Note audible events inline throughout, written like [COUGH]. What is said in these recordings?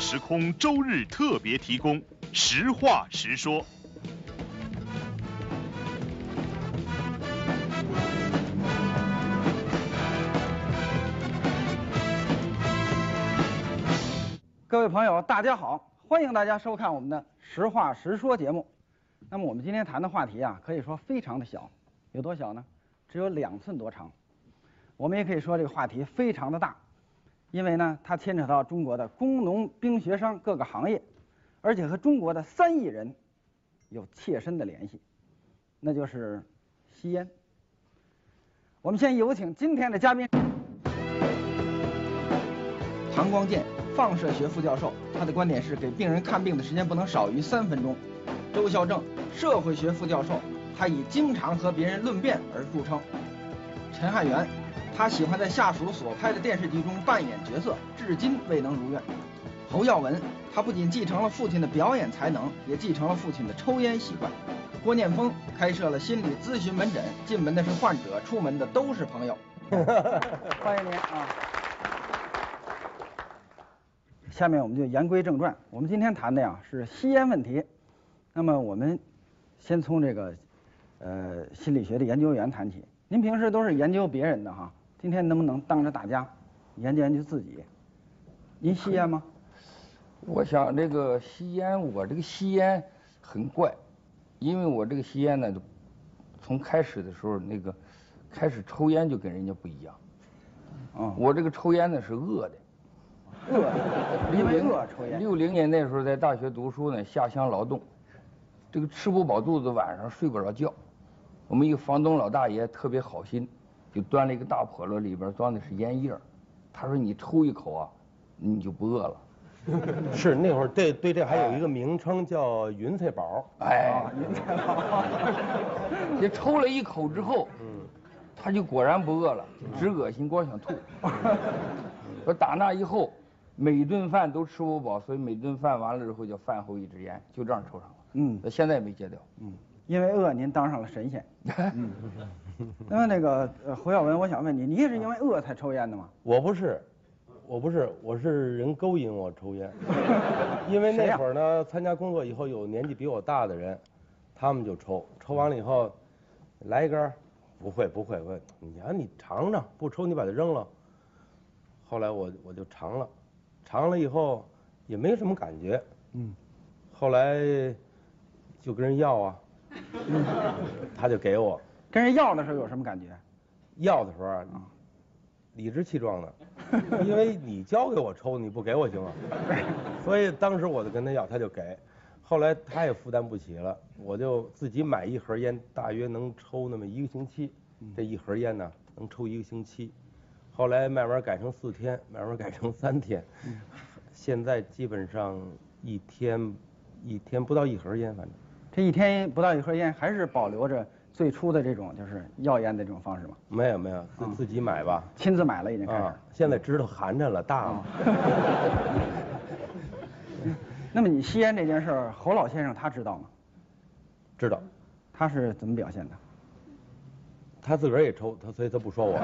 时空周日特别提供，实话实说。各位朋友，大家好，欢迎大家收看我们的《实话实说》节目。那么我们今天谈的话题啊，可以说非常的小，有多小呢？只有两寸多长。我们也可以说这个话题非常的大，因为呢，它牵扯到中国的工农兵学商各个行业，而且和中国的三亿人有切身的联系，那就是吸烟。我们先有请今天的嘉宾，唐光健，放射学副教授，他的观点是给病人看病的时间不能少于三分钟。周孝正，社会学副教授，他以经常和别人论辩而著称。陈汉元。他喜欢在下属所拍的电视剧中扮演角色，至今未能如愿。侯耀文，他不仅继承了父亲的表演才能，也继承了父亲的抽烟习惯。郭念峰开设了心理咨询门诊，进门的是患者，出门的都是朋友。[LAUGHS] 欢迎您啊！下面我们就言归正传，我们今天谈的呀是吸烟问题。那么我们先从这个呃心理学的研究员谈起。您平时都是研究别人的哈？今天能不能当着大家研究研究自己？您吸烟吗？我想这个吸烟，我这个吸烟很怪，因为我这个吸烟呢，从开始的时候那个开始抽烟就跟人家不一样。啊，我这个抽烟呢是饿的。饿？因为饿抽烟？六零年那时候在大学读书呢，下乡劳动，这个吃不饱肚子，晚上睡不着觉。我们一个房东老大爷特别好心。就端了一个大笸箩，里边装的是烟叶他说：“你抽一口啊，你就不饿了。[LAUGHS] ”是那会儿对对这还有一个名称叫“云彩宝”。哎，云彩宝。你抽了一口之后，嗯，他就果然不饿了，只恶心，光想吐。[LAUGHS] 说打那以后，每顿饭都吃不饱，所以每顿饭完了之后叫饭后一支烟，就这样抽上了。嗯，到现在也没戒掉。嗯。因为饿，您当上了神仙。[LAUGHS] [LAUGHS] 那么那个侯耀文，我想问你，你也是因为饿才抽烟的吗？我不是，我不是，我是人勾引我抽烟。[LAUGHS] 因为那会儿呢，参加工作以后，有年纪比我大的人，他们就抽，抽完了以后，来一根，不会不会问，你呀你尝尝，不抽你把它扔了。后来我我就尝了，尝了以后也没什么感觉。嗯。后来就跟人要啊。他就给我，跟人要的时候有什么感觉？要的时候啊，理直气壮的，[LAUGHS] 因为你交给我抽，你不给我行吗？[LAUGHS] 所以当时我就跟他要，他就给。后来他也负担不起了，我就自己买一盒烟，大约能抽那么一个星期。这一盒烟呢，能抽一个星期。后来慢慢改成四天，慢慢改成三天，现在基本上一天一天不到一盒烟，反正。这一天不到一盒烟，还是保留着最初的这种就是要烟的这种方式吗？没有没有，自自己买吧。亲自买了已经开始。现在知道寒碜了，大了。[LAUGHS] 那么你吸烟这件事儿，侯老先生他知道吗？知道。他是怎么表现的？他自个儿也抽，他所以他不说我。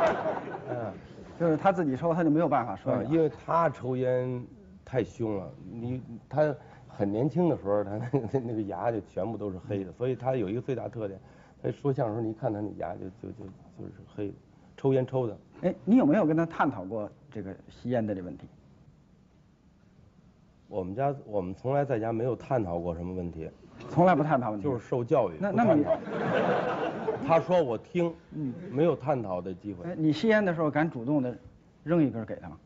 [LAUGHS] 嗯，就是他自己抽，他就没有办法说。因为他抽烟太凶了，你他。很年轻的时候，他那个 [LAUGHS] 那个牙就全部都是黑的，所以他有一个最大特点，他说相声时候，你一看他那牙就就就就是黑的，抽烟抽的。哎，你有没有跟他探讨过这个吸烟的这问题？我们家我们从来在家没有探讨过什么问题，从来不探讨问题，就是受教育。那那么，[LAUGHS] 他说我听，嗯，没有探讨的机会。哎，你吸烟的时候敢主动的扔一根给他吗？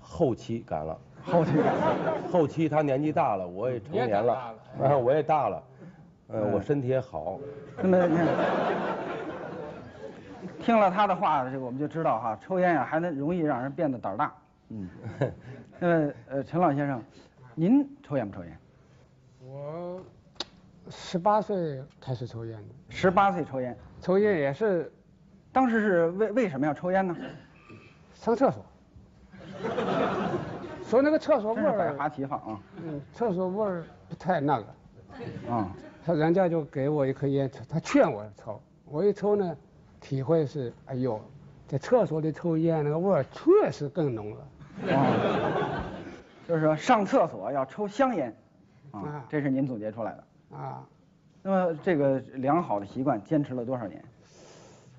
后期敢了。[LAUGHS] 后期，后期他年纪大了，我也成年了，啊，我也大了，呃，我身体也好。那么，听了他的话，这个我们就知道哈，抽烟呀还能容易让人变得胆大。嗯。[LAUGHS] 那么，呃，陈老先生，您抽烟不抽烟？我十八岁开始抽烟的。十八岁抽烟？抽烟也是，当时是为为什么要抽烟呢？上厕所。说那个厕所味儿，百花齐放啊！嗯，厕所味儿不太那个。啊，他人家就给我一颗烟抽，他劝我抽，我一抽呢，体会是，哎呦，在厕所里抽烟那个味儿确实更浓了。啊，[LAUGHS] 就是说上厕所要抽香烟，啊啊，这是您总结出来的。啊，那么这个良好的习惯坚持了多少年？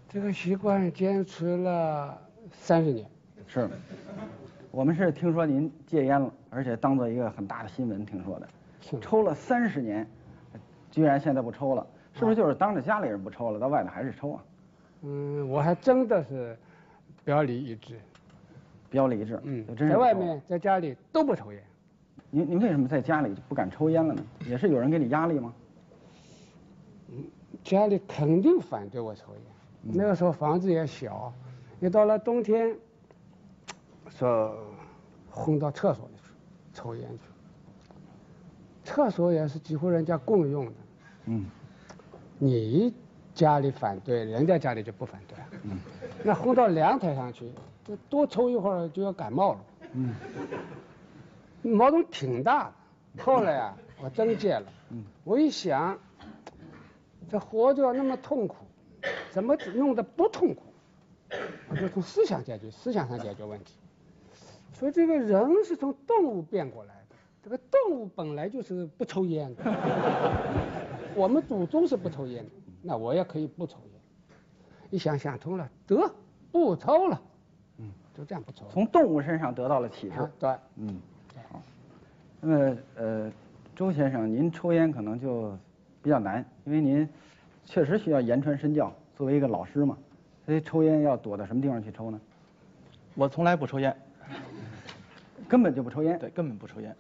这个习惯坚持了三十年。是，我们是听说您戒烟了，而且当做一个很大的新闻听说的，是抽了三十年，居然现在不抽了，是不是就是当着家里人不抽了，到外头还是抽啊？嗯，我还真的是表里一致。表里一致，嗯，真是在外面在家里都不抽烟。您您为什么在家里就不敢抽烟了呢？也是有人给你压力吗？嗯家里肯定反对我抽烟。那个时候房子也小，一到了冬天，说轰到厕所里去抽烟去。厕所也是几户人家共用的，嗯，你家里反对，人家家里就不反对。嗯，那轰到阳台上去，这多抽一会儿就要感冒了。嗯，毛病挺大的。后来啊，我真戒了。嗯，我一想，这活着那么痛苦，怎么弄得不痛苦？我就从思想解决，思想上解决问题。说这个人是从动物变过来的，这个动物本来就是不抽烟的。[LAUGHS] 我们祖宗是不抽烟的，那我也可以不抽烟。一想想通了，得不抽了，嗯，就这样不抽了。从动物身上得到了启示。啊，对，嗯，好。那么呃，周先生，您抽烟可能就比较难，因为您确实需要言传身教，作为一个老师嘛，所以抽烟要躲到什么地方去抽呢？我从来不抽烟，根本就不抽烟。对，根本不抽烟。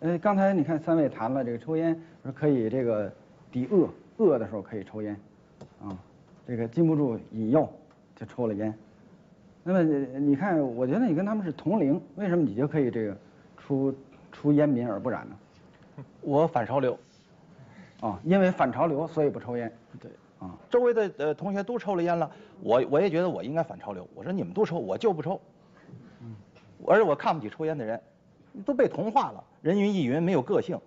呃，刚才你看三位谈了这个抽烟，说可以这个抵饿，饿的时候可以抽烟，啊，这个禁不住引诱就抽了烟。那么呃你看，我觉得你跟他们是同龄，为什么你就可以这个出出烟民而不染呢？我反潮流，啊，因为反潮流，所以不抽烟。对，啊，周围的呃同学都抽了烟了，我我也觉得我应该反潮流。我说你们都抽，我就不抽。嗯，而且我看不起抽烟的人，都被同化了，人云亦云，没有个性。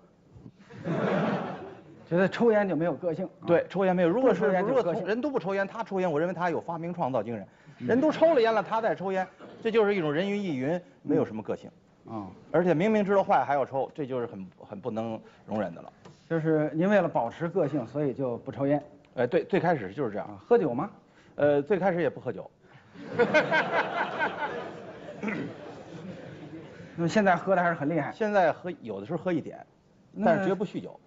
觉得抽烟就没有个性。啊对，抽烟没有。如果抽是如果烟就个性人都不抽烟，他抽烟，我认为他有发明创造精神。人都抽了烟了，他再抽烟，这就是一种人云亦云，没有什么个性。啊，而且明明知道坏还要抽，这就是很很不能容忍的了。就是您为了保持个性，所以就不抽烟。呃，对，最开始就是这样。啊，喝酒吗？呃，最开始也不喝酒，[LAUGHS] 那么现在喝的还是很厉害。现在喝有的时候喝一点，但是绝不酗酒。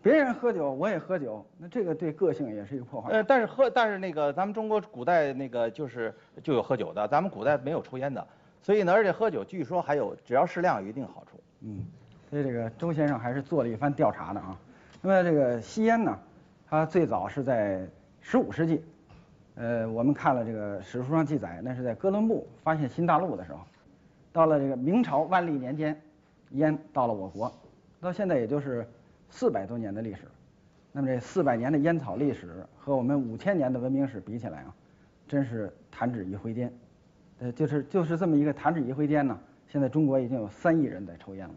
别人喝酒，我也喝酒，那这个对个性也是一个破坏。呃，但是喝，但是那个咱们中国古代那个就是就有喝酒的，咱们古代没有抽烟的，所以呢，而且喝酒据说还有只要适量有一定好处。嗯，所以这个周先生还是做了一番调查的啊。那么这个吸烟呢，它最早是在十五世纪，呃，我们看了这个史书上记载，那是在哥伦布发现新大陆的时候，到了这个明朝万历年间，烟到了我国，到现在也就是四百多年的历史。那么这四百年的烟草历史和我们五千年的文明史比起来啊，真是弹指一挥间。呃，就是就是这么一个弹指一挥间呢，现在中国已经有三亿人在抽烟了。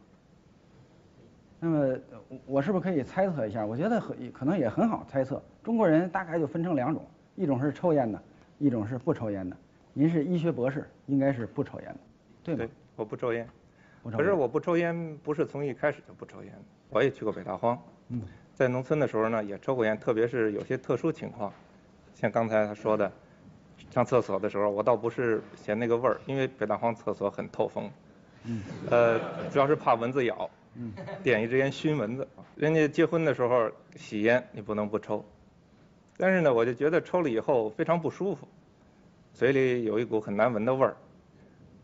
那么我我是不是可以猜测一下？我觉得很可能也很好猜测，中国人大概就分成两种，一种是抽烟的，一种是不抽烟的。您是医学博士，应该是不抽烟的，对吗？对，我不抽烟。可是我不抽烟不是从一开始就不抽烟的，我也去过北大荒。嗯，在农村的时候呢，也抽过烟，特别是有些特殊情况，像刚才他说的，上厕所的时候，我倒不是嫌那个味儿，因为北大荒厕所很透风。嗯，呃，主要是怕蚊子咬。嗯，点一支烟熏蚊子。人家结婚的时候喜烟，你不能不抽。但是呢，我就觉得抽了以后非常不舒服，嘴里有一股很难闻的味儿，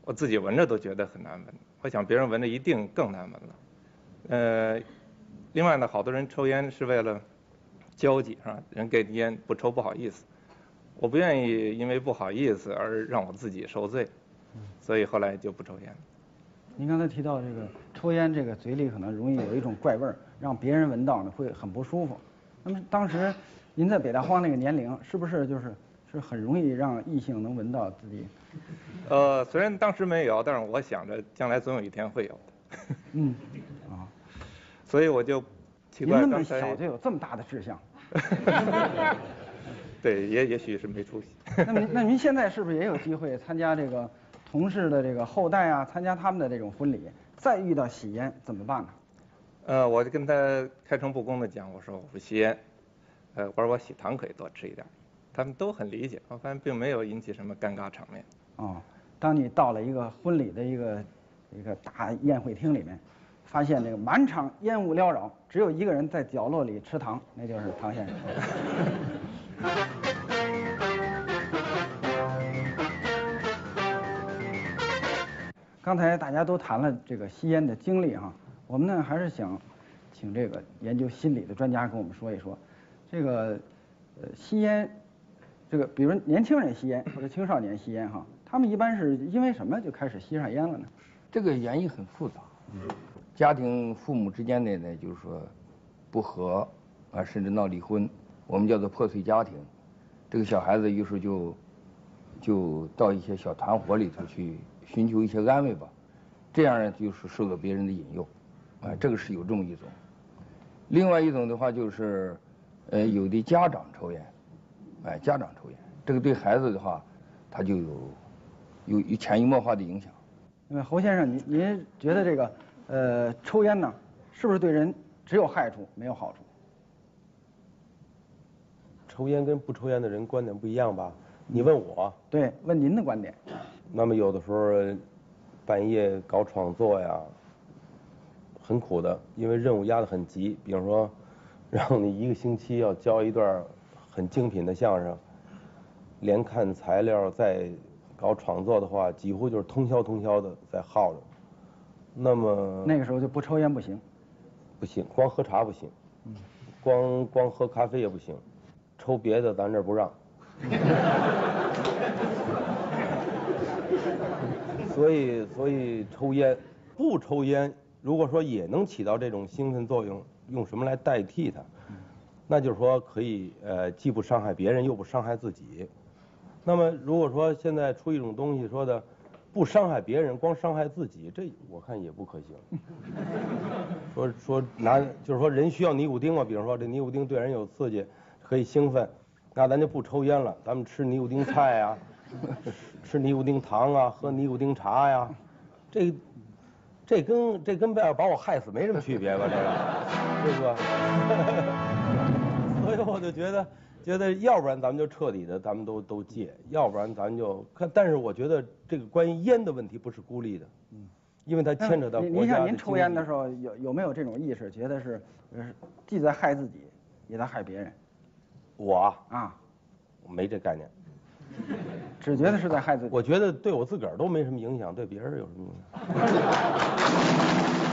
我自己闻着都觉得很难闻。我想别人闻着一定更难闻了。呃，另外呢，好多人抽烟是为了交际，是吧？人给你烟不抽不好意思，我不愿意因为不好意思而让我自己受罪，所以后来就不抽烟了。您刚才提到这个抽烟，这个嘴里可能容易有一种怪味儿，让别人闻到呢会很不舒服。那么当时您在北大荒那个年龄，是不是就是是很容易让异性能闻到自己？[LAUGHS] 呃，虽然当时没有，但是我想着将来总有一天会有的，嗯，[LAUGHS] 啊，所以我就奇您那么怪刚才小就有这么大的志向。[LAUGHS] 对，也也许是没出息。那您那您现在是不是也有机会参加这个同事的这个后代啊，参加他们的这种婚礼，再遇到喜烟怎么办呢？呃，我就跟他开诚布公的讲，我说我不吸烟，呃，我说我喜糖可以多吃一点，他们都很理解，我发现并没有引起什么尴尬场面。哦，当你到了一个婚礼的一个一个大宴会厅里面，发现这个满场烟雾缭绕，只有一个人在角落里吃糖，那就是唐先生。[LAUGHS] 刚才大家都谈了这个吸烟的经历哈，我们呢还是想请这个研究心理的专家跟我们说一说，这个呃吸烟，这个比如年轻人吸烟或者青少年吸烟哈，他们一般是因为什么就开始吸上烟了呢？这个原因很复杂，家庭父母之间的呢，就是说不和啊，甚至闹离婚，我们叫做破碎家庭。这个小孩子有时候就就到一些小团伙里头去寻求一些安慰吧，这样呢就是受到别人的引诱，啊，这个是有这么一种。另外一种的话就是，呃，有的家长抽烟，哎，家长抽烟，这个对孩子的话，他就有有有潜移默化的影响。那么侯先生，您您觉得这个呃抽烟呢，是不是对人只有害处没有好处？抽烟跟不抽烟的人观点不一样吧？你问我，对，问您的观点。那么有的时候半夜搞创作呀，很苦的，因为任务压得很急。比如说，让你一个星期要教一段很精品的相声，连看材料再搞创作的话，几乎就是通宵通宵的在耗着。那么那个时候就不抽烟不行。不行，光喝茶不行，光光喝咖啡也不行，抽别的咱这儿不让。[LAUGHS] 所以，所以抽烟，不抽烟，如果说也能起到这种兴奋作用，用什么来代替它？那就是说可以，呃，既不伤害别人，又不伤害自己。那么，如果说现在出一种东西说的，不伤害别人，光伤害自己，这我看也不可行。[LAUGHS] 说说拿，就是说人需要尼古丁嘛，比如说这尼古丁对人有刺激，可以兴奋，那咱就不抽烟了，咱们吃尼古丁菜呀、吃尼古丁糖啊，喝尼古丁茶呀，这这跟这跟要把我害死没什么区别吧？这个，对吧？所以我就觉得，觉得要不然咱们就彻底的，咱们都都戒，要不然咱就看。但是我觉得这个关于烟的问题不是孤立的，嗯，因为它牵扯到您国家的您像您抽烟的时候，有有没有这种意识，觉得是呃既在害自己，也在害别人我啊啊？没这概念，只觉得是在害自己。我觉得对我自个儿都没什么影响，对别人有什么影响？[LAUGHS]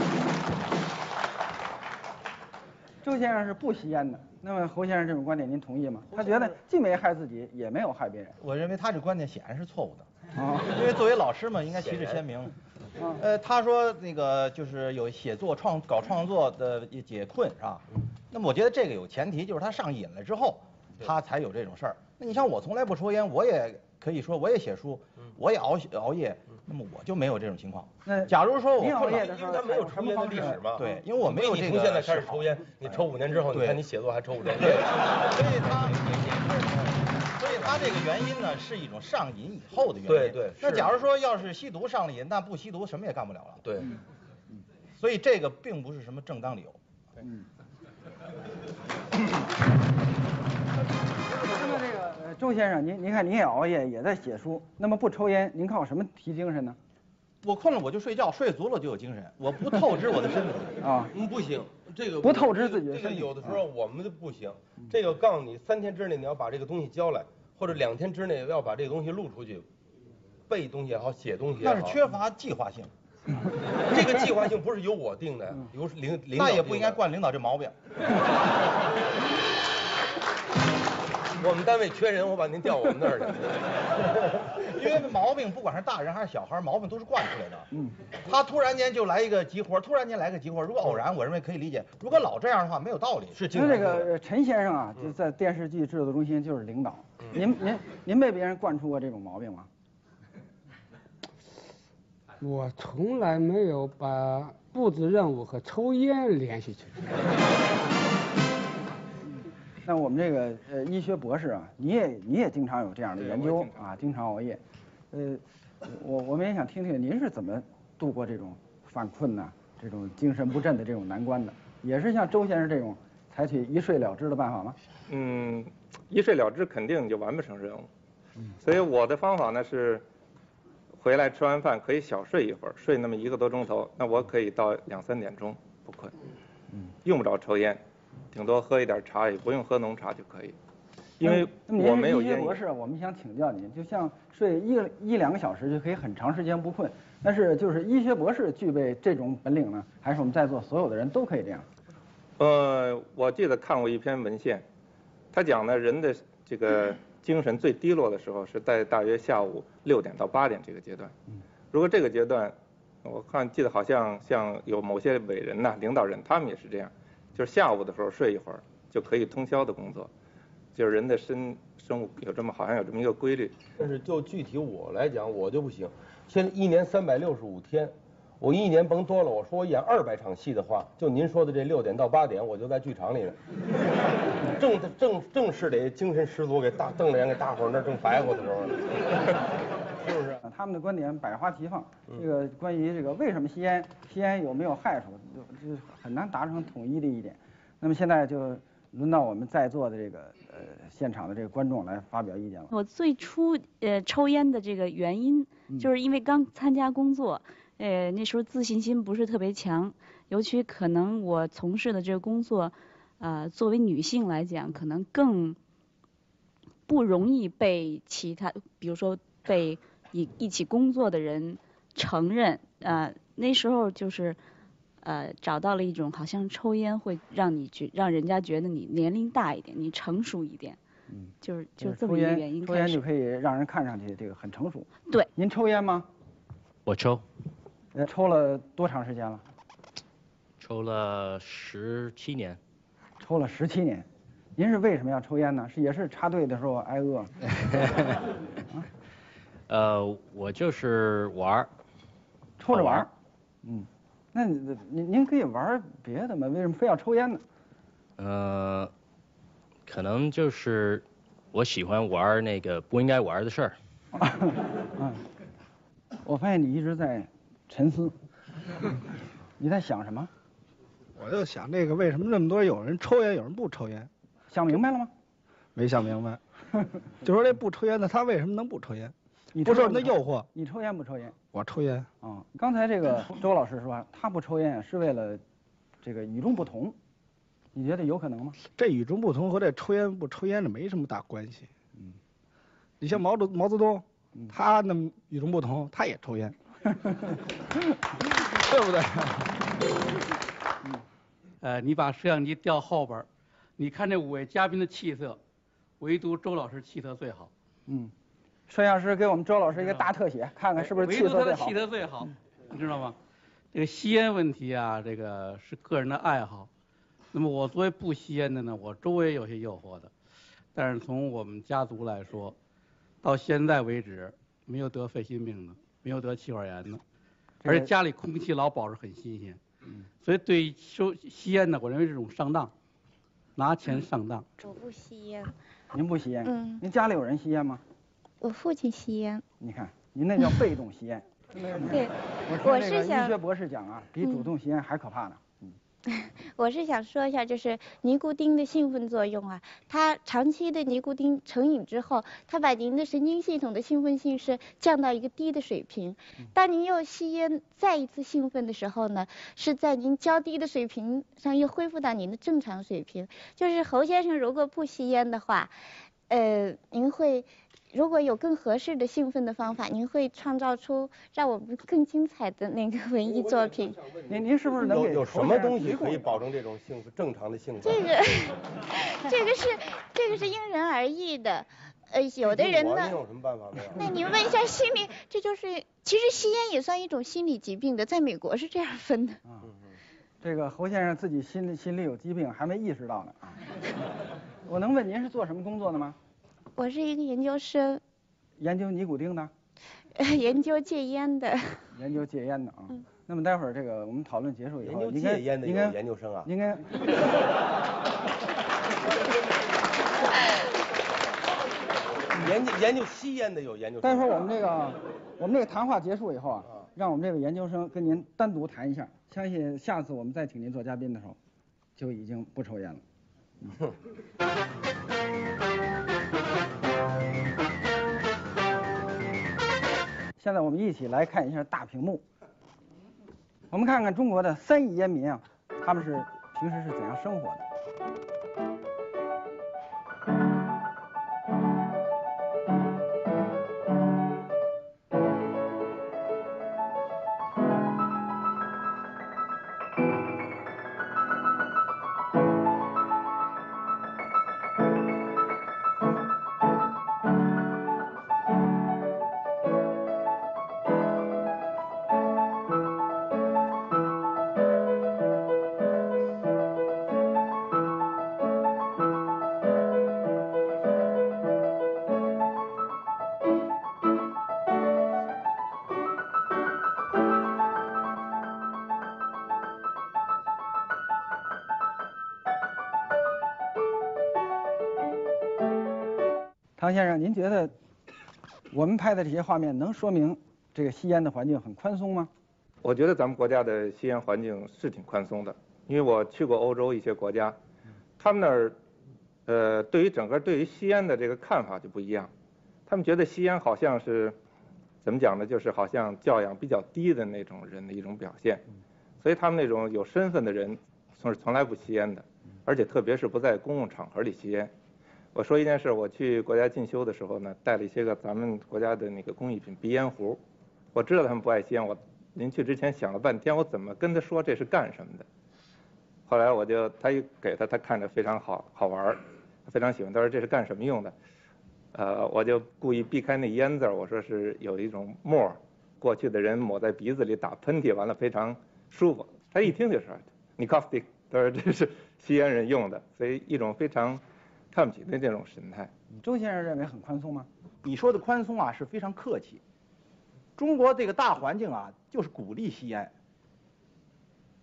周先生是不吸烟的，那么侯先生这种观点您同意吗？他觉得既没害自己，也没有害别人。我认为他这观点显然是错误的，啊 [LAUGHS] 因为作为老师嘛，应该旗帜鲜明。啊呃，他说那个就是有写作创搞创作的解困是吧？那么我觉得这个有前提，就是他上瘾了之后，他才有这种事儿。那你像我从来不抽烟，我也可以说我也写书，我也熬熬夜，那么我就没有这种情况。那假如说我您熬困了夜的时候因为他没有采抽烟的历史嘛。对因为我没有这个你从现在开始抽烟，你抽五年之后，你看你写作还抽五年。对，[LAUGHS] 所以他，所以他这个原因呢，是一种上瘾以后的原因。对对那假如说要是吸毒上了瘾，那不吸毒什么也干不了了。对，所以这个并不是什么正当理由。那么这个呃周先生，您您看您也熬夜，也在写书，那么不抽烟，您靠什么提精神呢？我困了我就睡觉，睡足了就有精神，我不透支我的身体。[LAUGHS] 啊，嗯，不行，这个不透支自己的这个身体有的时候我们就不行。这个告诉你，三天之内你要把这个东西交来，或者两天之内要把这个东西录出去，背东西也好，写东西也好。但是缺乏计划性，[LAUGHS] 这个计划性不是由我定的，由领领导那也不应该。惯领导这毛病。[LAUGHS] [LAUGHS] 我们单位缺人，我把您调我们那儿去。[LAUGHS] 因为毛病，不管是大人还是小孩，毛病都是惯出来的。嗯，他突然间就来一个急活，突然间来个急活，如果偶然，我认为可以理解；如果老这样的话，没有道理。是那这个呃陈先生啊，就在电视剧制作中心就是领导，您您您被别人惯出过这种毛病吗？[LAUGHS] 我从来没有把布置任务和抽烟联系起来。那我们这个呃医学博士啊，你也你也经常有这样的研究啊，经常熬夜，呃，我我们也想听听您是怎么度过这种犯困呐、这种精神不振的这种难关的？也是像周先生这种采取一睡了之的办法吗？嗯，一睡了之肯定就完不成任务。所以我的方法呢是，回来吃完饭可以小睡一会儿，睡那么一个多钟头，那我可以到两三点钟不困。用不着抽烟，顶多喝一点茶，也不用喝浓茶就可以。因为我没有是医学烟瘾。博士，我们想请教您，就像睡一个一两个小时就可以很长时间不困，但是就是医学博士具备这种本领呢，还是我们在座所有的人都可以这样？呃，我记得看过一篇文献，他讲呢，人的这个精神最低落的时候是在大约下午六点到八点这个阶段。如果这个阶段，我看记得好像像有某些伟人呐、领导人，他们也是这样，就是下午的时候睡一会儿就可以通宵的工作，就是人的身生物有这么好像有这么一个规律。但是就具体我来讲，我就不行。现在一年三百六十五天，我一年甭多了，我说我演二百场戏的话，就您说的这六点到八点，我就在剧场里呢。正正正是得精神十足，给大瞪着眼给大伙儿那正白活的时候，他们的观点百花齐放，嗯这个关于这个为什么吸烟，吸烟有没有害处，就就很难达成统一的一点。那么现在就轮到我们在座的这个呃现场的这个观众来发表意见了。我最初呃抽烟的这个原因，就是因为刚参加工作，呃那时候自信心不是特别强，尤其可能我从事的这个工作，呃作为女性来讲，可能更不容易被其他，比如说被一一起工作的人承认，呃那时候就是。呃，找到了一种好像抽烟会让你觉让人家觉得你年龄大一点，你成熟一点，嗯，就是就就是这么一个原因开始抽烟就。可以让人看上去这个很成熟。对，您抽烟吗？我抽，呃，抽了多长时间了？抽了十七年。抽了十七年。您是为什么要抽烟呢？是也是插队的时候挨饿？[LAUGHS] 呃，我就是玩儿，抽着玩儿。嗯，那你您您可以玩别的嘛？为什么非要抽烟呢？呃，可能就是我喜欢玩那个不应该玩的事儿。[LAUGHS] 嗯，我发现你一直在沉思，[LAUGHS] 你在想什么？我就想这个为什么那么多有人抽烟，有人不抽烟？想明白了吗？没想明白。[LAUGHS] 就说这不抽烟的，他为什么能不抽烟？你不受抽人的诱惑。你抽烟不抽烟？我抽烟。啊、刚才这个 [LAUGHS] 周老师说他不抽烟是为了这个与众不同，你觉得有可能吗？这与众不同和这抽烟不抽烟的没什么大关系。嗯，你像毛泽毛泽东，他那么与众不同，他也抽烟，[LAUGHS] 对不对？呃，你把摄像机调后边，你看这五位嘉宾的气色，唯独周老师气色最好。嗯，摄像师给我们周老师一个大特写，看看是不是唯气色最好独他的气。色最好，你知道吗？这个吸烟问题啊，这个是个人的爱好。那么我作为不吸烟的呢，我周围有些诱惑的，但是从我们家族来说，到现在为止没有得肺心病的，没有得气管炎的，而且家里空气老保持很新鲜。所以对于收吸烟呢，我认为是种上当，拿钱上当。我不吸烟，您不吸烟？嗯您家里有人吸烟吗？我父亲吸烟。你看，您那叫被动吸烟。[LAUGHS] 对我是想医学博士讲啊，比主动吸烟还可怕呢。[LAUGHS] 我是想说一下，就是尼古丁的兴奋作用啊，它长期的尼古丁成瘾之后，它把您的神经系统的兴奋性是降到一个低的水平。当您又吸烟再一次兴奋的时候呢，是在您较低的水平上又恢复到您的正常水平。就是侯先生如果不吸烟的话，呃，您会。如果有更合适的兴奋的方法，您会创造出让我们更精彩的那个文艺作品。您您是不是能有有什么东西可以保证这种幸福正常的幸福？这个，这个是这个是因人而异的，呃，有的人呢那您，有什么办法没有？[LAUGHS] 那你问一下心理，这就是其实吸烟也算一种心理疾病的，在美国是这样分的。嗯这个侯先生自己心里心里有疾病，还没意识到呢。啊我能问您是做什么工作的吗？我是一个研究生，研究尼古丁的，[LAUGHS] 研究戒烟的。研究戒烟的啊。嗯那么待会儿这个我们讨论结束以后，研究戒烟的有您跟研究生啊？应该 [LAUGHS] 研究研究吸烟的有研究生。待会儿我们这个我们这个谈话结束以后啊，让我们这位研究生跟您单独谈一下，相信下次我们再请您做嘉宾的时候，就已经不抽烟了。[LAUGHS] 现在我们一起来看一下大屏幕，我们看看中国的三亿烟民啊，他们是平时是怎样生活的。唐先生，您觉得我们拍的这些画面能说明这个吸烟的环境很宽松吗？我觉得咱们国家的吸烟环境是挺宽松的，因为我去过欧洲一些国家，他们那儿，呃，对于整个对于吸烟的这个看法就不一样，他们觉得吸烟好像是，怎么讲呢，就是好像教养比较低的那种人的一种表现，所以他们那种有身份的人，从是从来不吸烟的，而且特别是不在公共场合里吸烟。我说一件事，我去国家进修的时候呢，带了一些个咱们国家的那个工艺品鼻烟壶。我知道他们不爱吸烟，我临去之前想了半天，我怎么跟他说这是干什么的？后来我就他一给他，他看着非常好好玩儿，非常喜欢。他说这是干什么用的？呃，我就故意避开那烟字儿，我说是有一种沫儿，过去的人抹在鼻子里打喷嚏，完了非常舒服。他一听就说你 cough stick，他说这是吸烟人用的，所以一种非常。看不起的这种神态，周先生认为很宽松吗？你说的宽松啊是非常客气。中国这个大环境啊，就是鼓励吸烟，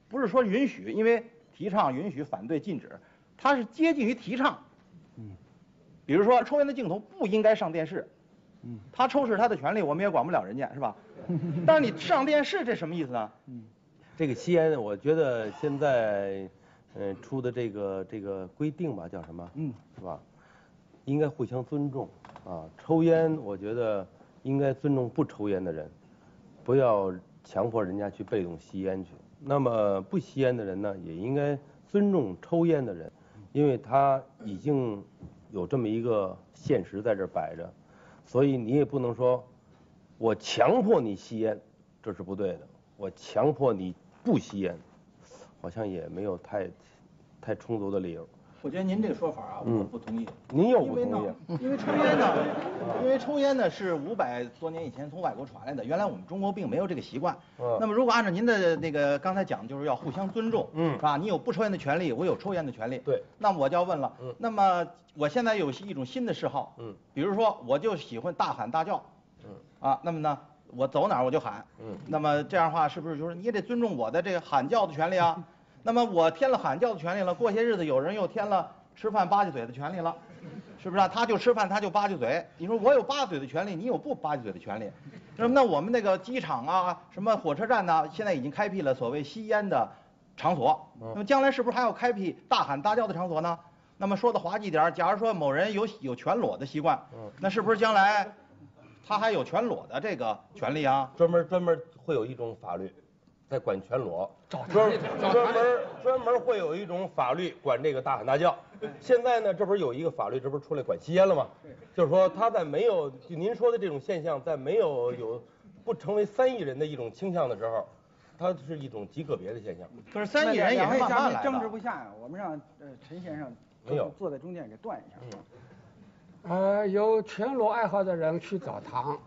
不是说允许，因为提倡、允许、反对、禁止，它是接近于提倡。嗯。比如说，抽烟的镜头不应该上电视。嗯。他抽是他的权利，我们也管不了人家，是吧？[LAUGHS] 但是你上电视，这什么意思呢？嗯。这个吸烟，我觉得现在。嗯，出的这个这个规定吧，叫什么？嗯，是吧？应该互相尊重啊。抽烟，我觉得应该尊重不抽烟的人，不要强迫人家去被动吸烟去。那么不吸烟的人呢，也应该尊重抽烟的人，因为他已经有这么一个现实在这摆着，所以你也不能说，我强迫你吸烟，这是不对的。我强迫你不吸烟。好像也没有太太充足的理由。我觉得您这个说法啊，我不同意。您又不同意？因为抽烟呢，因为抽烟呢是五百多年以前从外国传来的，原来我们中国并没有这个习惯。那么如果按照您的那个刚才讲，就是要互相尊重，嗯，是吧？你有不抽烟的权利，我有抽烟的权利。对。那么我就要问了，嗯，那么我现在有一种新的嗜好，嗯，比如说我就喜欢大喊大叫，嗯，啊，那么呢，我走哪儿我就喊，嗯，那么这样的话是不是就是你也得尊重我的这个喊叫的权利啊？[LAUGHS] 那么我添了喊叫的权利了，过些日子有人又添了吃饭吧唧嘴的权利了，[LAUGHS] 是不是啊？他就吃饭他就吧唧嘴，你说我有吧唧嘴的权利，你有不吧唧嘴的权利？[LAUGHS] 那么那我们那个机场啊，什么火车站呢，现在已经开辟了所谓吸烟的场所，那么将来是不是还要开辟大喊大叫的场所呢？那么说的滑稽点，假如说某人有有全裸的习惯，那是不是将来他还有全裸的这个权利啊？专门专门会有一种法律。在管全裸，专专门专门会有一种法律管这个大喊大叫。现在呢，这不是有一个法律，这不是出来管吸烟了吗？就是说他在没有就您说的这种现象，在没有有不成为三亿人的一种倾向的时候，它是一种极个别的现象。可是三亿人也是慢慢来争执不下呀，我们让呃陈先生没有坐在中间给断一下。呃，有全裸爱好的人去澡堂。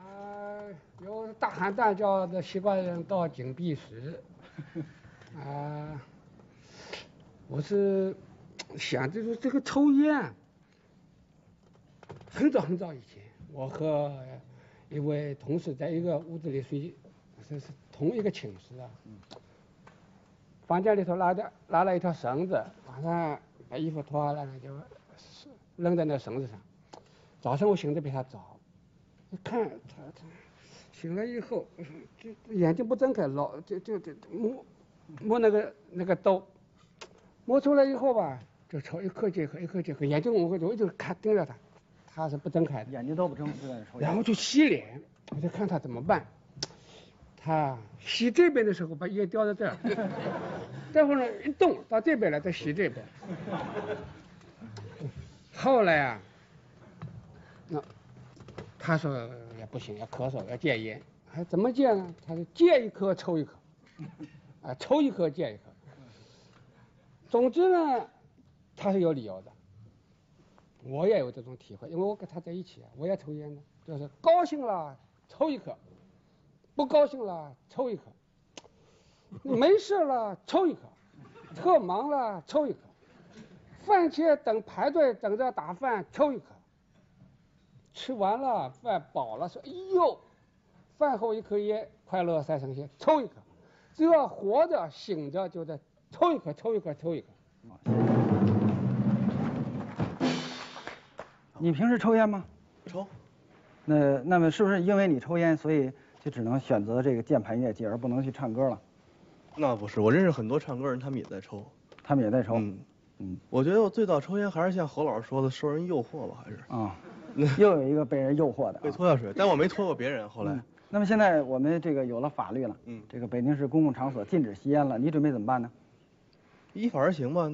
呃，有大喊大叫的习惯的人到紧闭室。啊，我是想就是这个抽烟，很早很早以前，我和一位同事在一个屋子里睡，是是同一个寝室啊。房间里头拉的拉了一条绳子，晚上把衣服脱了就扔在那绳子上。早上我醒的比他早，一看他他醒了以后，就眼睛不睁开，老就就就摸摸那个那个刀，摸出来以后吧，就抽一颗接一颗，一颗接一颗，眼睛我我就看盯着他，他是不睁开的，眼睛都不睁。然后就洗脸，我就看他怎么办。他洗这边的时候把烟叼在这儿，[LAUGHS] 待会儿呢一动到这边来再洗这边。后来啊，那他说也不行，要咳嗽，要戒烟，还怎么戒呢？他说戒一颗抽一颗，啊，抽一颗戒一颗。总之呢，他是有理由的。我也有这种体会，因为我跟他在一起，我也抽烟的，就是高兴了抽一颗，不高兴了抽一颗，没事了抽一口，特忙了抽一口，饭前等排队等着打饭抽一口，吃完了饭饱了说哎呦，饭后一颗烟，快乐赛神仙抽一颗，只要活着醒着就得抽一颗抽一颗抽一颗。你平时抽烟吗？抽。那那么是不是因为你抽烟，所以就只能选择这个键盘乐器，而不能去唱歌了？那不是，我认识很多唱歌人，他们也在抽。他们也在抽。嗯嗯。我觉得我最早抽烟还是像侯老师说的，受人诱惑吧，还是。啊。又有一个被人诱惑的。[LAUGHS] 被拖下水，但我没拖过别人。后来。嗯那么现在我们这个有了法律了，嗯，这个北京市公共场所禁止吸烟了，你准备怎么办呢？依法而行吧。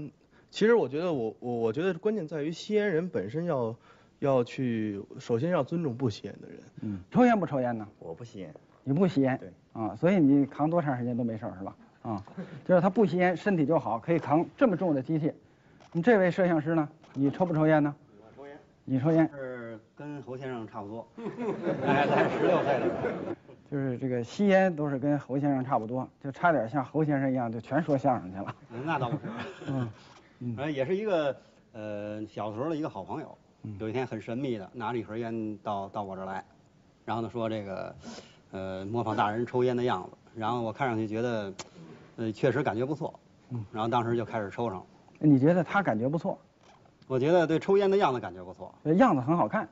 其实我觉得我我我觉得关键在于吸烟人本身要要去首先要尊重不吸烟的人。嗯，抽烟不抽烟呢？我不吸烟。你不吸烟？对。啊，所以你扛多长时间都没事是吧？啊，就是他不吸烟，身体就好，可以扛这么重的机器。你这位摄像师呢？你抽不抽烟呢？我抽烟。你抽烟？是跟侯先生差不多。哎，咱十六岁了。[LAUGHS] 就是这个吸烟都是跟侯先生差不多，就差点像侯先生一样，就全说相声去了。那倒不是。嗯。[LAUGHS] 嗯也是一个呃小时候的一个好朋友，有一天很神秘的拿着一盒烟到到我这儿来，然后呢说这个呃模仿大人抽烟的样子，然后我看上去觉得呃确实感觉不错，然后当时就开始抽上了。你觉得他感觉不错？我觉得对抽烟的样子感觉不错，样子很好看。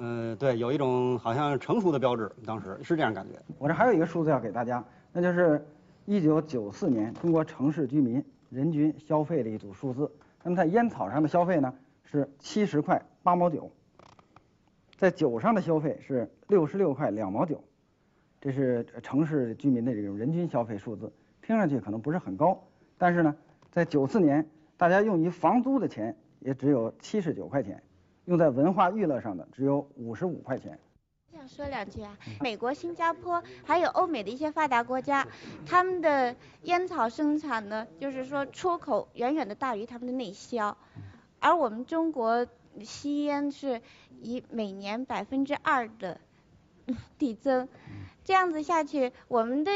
嗯，对，有一种好像成熟的标志，当时是这样感觉。我这还有一个数字要给大家，那就是一九九四年中国城市居民人均消费的一组数字。那么在烟草上的消费呢是七十块八毛九，在酒上的消费是六十六块两毛九，这是城市居民的这种人均消费数字，听上去可能不是很高，但是呢，在九四年大家用于房租的钱也只有七十九块钱。用在文化娱乐上的只有五十五块钱。我想说两句啊，美国、新加坡还有欧美的一些发达国家，他们的烟草生产呢，就是说出口远远的大于他们的内销，而我们中国吸烟是以每年百分之二的 [LAUGHS] 递增，这样子下去，我们的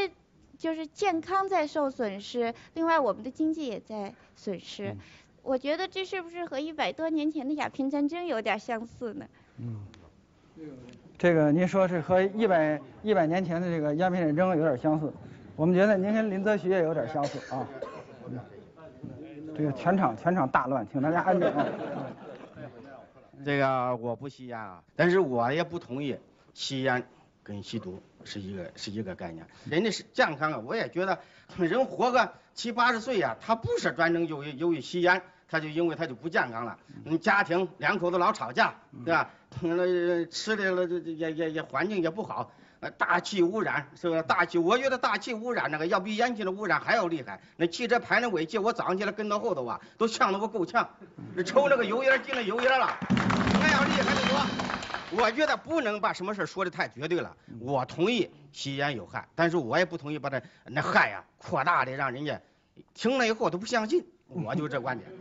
就是健康在受损失，另外我们的经济也在损失。我觉得这是不是和一百多年前的鸦片战争有点相似呢？嗯，这个您说是和一百一百年前的这个鸦片战争有点相似，我们觉得您跟林则徐也有点相似啊。这个全场全场大乱，请大家安静啊。这个我不吸烟啊，但是我也不同意吸烟跟吸毒是一个是一个概念。人家是健康啊，我也觉得人活个七八十岁呀，他不是专程由于由于吸烟，他就因为他就不健康了。你家庭两口子老吵架，对吧？[LAUGHS] 那吃的了这也也也环境也不好，呃，大气污染是不是？大气，我觉得大气污染那个要比烟气的污染还要厉害。那汽车排那尾气，我早上起来跟到后头啊，都呛得我够呛。抽那个油烟进了油烟了，那要厉害得多。我觉得不能把什么事说的太绝对了。我同意吸烟有害，但是我也不同意把它那害呀扩大的，让人家听了以后都不相信。我就这观点。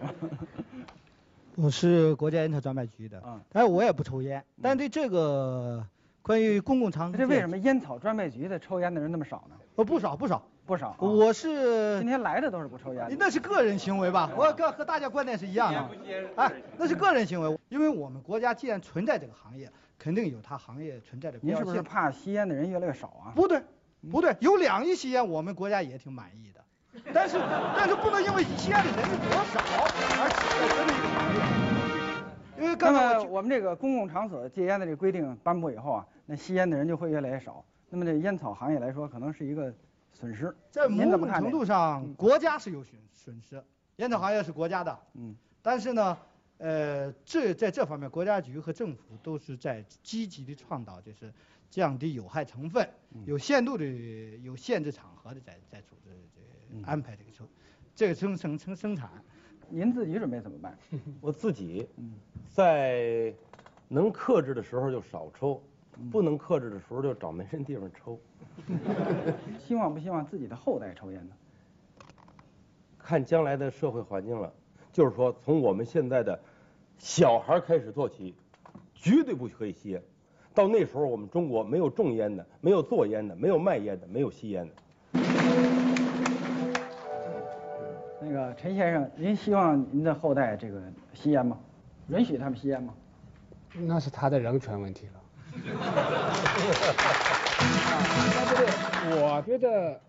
[LAUGHS] 我是国家烟草专卖局的，嗯，但是我也不抽烟，但对这个关于公共场所，这为什么烟草专卖局的抽烟的人那么少呢？哦，不少不少不少。我是今天来的都是不抽烟的，那是个人行为吧？我跟和大家观点是一样的。哎，那是个人行为，因为我们国家既然存在这个行业，肯定有它行业存在的必要性。您是不是怕吸烟的人越来越少啊？不对，不对，有两亿吸烟，我们国家也挺满意的。[LAUGHS] 但是但是不能因为吸烟的人多少而起到这么一个行业。因为刚才我们这个公共场所戒烟的这个规定颁布以后啊，那吸烟的人就会越来越少。那么这烟草行业来说，可能是一个损失。在您某种程怎么看这个度上，国家是有损损失，烟草行业是国家的，嗯，但是呢，呃，这在这方面，国家局和政府都是在积极的倡导，就是降低有害成分，嗯有限度的、有限制场合的在在组织这安排这个生这个生生生生产。您自己准备怎么办？[LAUGHS] 我自己在能克制的时候就少抽，不能克制的时候就找没人地方抽。[LAUGHS] 希望不希望自己的后代抽烟呢？看将来的社会环境了，就是说从我们现在的小孩开始做起，绝对不可以吸烟。到那时候，我们中国没有种烟的，没有做烟的，没有卖烟的，没有吸烟的。那个陈先生，您希望您的后代这个吸烟吗？允许他们吸烟吗？那是他的人权问题了。我觉得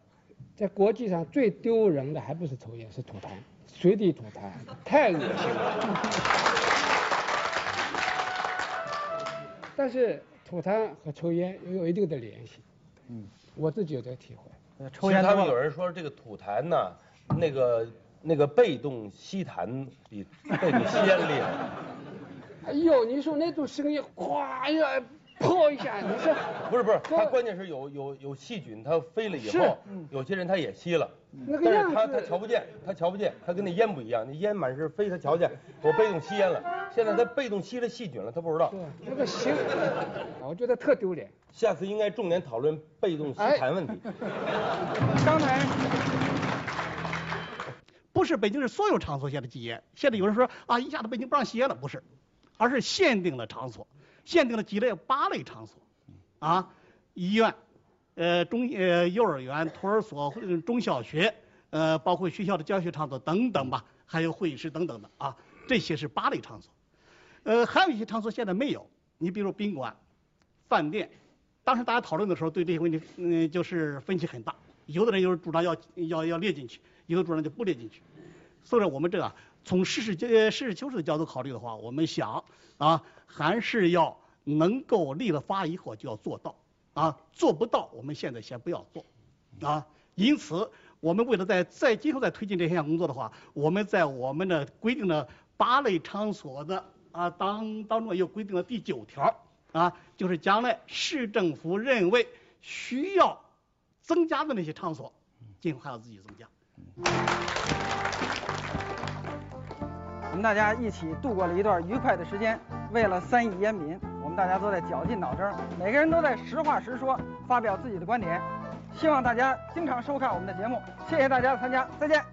在国际上最丢人的还不是抽烟，是吐痰，随地吐痰，太恶心了。但是吐痰和抽烟又有一定的联系，嗯，我自己有这个体会。其实他们有人说这个吐痰呢，那个那个被动吸痰比被动吸烟厉害。哎呦，你说那种声音，咵呀，破一下，你说不是不是，它关键是有有有细菌，它飞了以是后，有些人他也吸了，那个但是他他瞧不见，他瞧不见，他跟那烟不一样，那烟满是飞，他瞧见。我被动吸烟了，现在他被动吸了细菌了，他不知道。那个行，我觉得特丢脸。下次应该重点讨论被动吸痰问题。刚才 [LAUGHS] 不是北京市所有场所现在禁烟，现在有人说啊，一下子北京不让吸烟了，不是，而是限定了场所，限定了几类八类场所，啊，医院，呃中呃幼儿园、托儿所、呃中小学，呃包括学校的教学场所等等吧，还有会议室等等的啊，这些是八类场所，呃还有一些场所现在没有，你比如宾馆、饭店，当时大家讨论的时候对这些问题嗯就是分歧很大，有的人就是主张要要要列进去，有的主张就不列进去。所以说我们这个啊从实事呃实事求是的角度考虑的话，我们想啊还是要能够立了法以后就要做到啊，做不到我们现在先不要做啊。因此，我们为了在在今后再推进这项工作的话，我们在我们的规定的八类场所的啊当当中又规定了第九条啊，就是将来市政府认为需要增加的那些场所，今后还要自己增加。我们大家一起度过了一段愉快的时间。为了三亿烟民，大家都在绞尽脑汁，每个人都在实话实说，发表自己的观点。希望大家经常收看我们的节目，谢谢大家的参加，再见。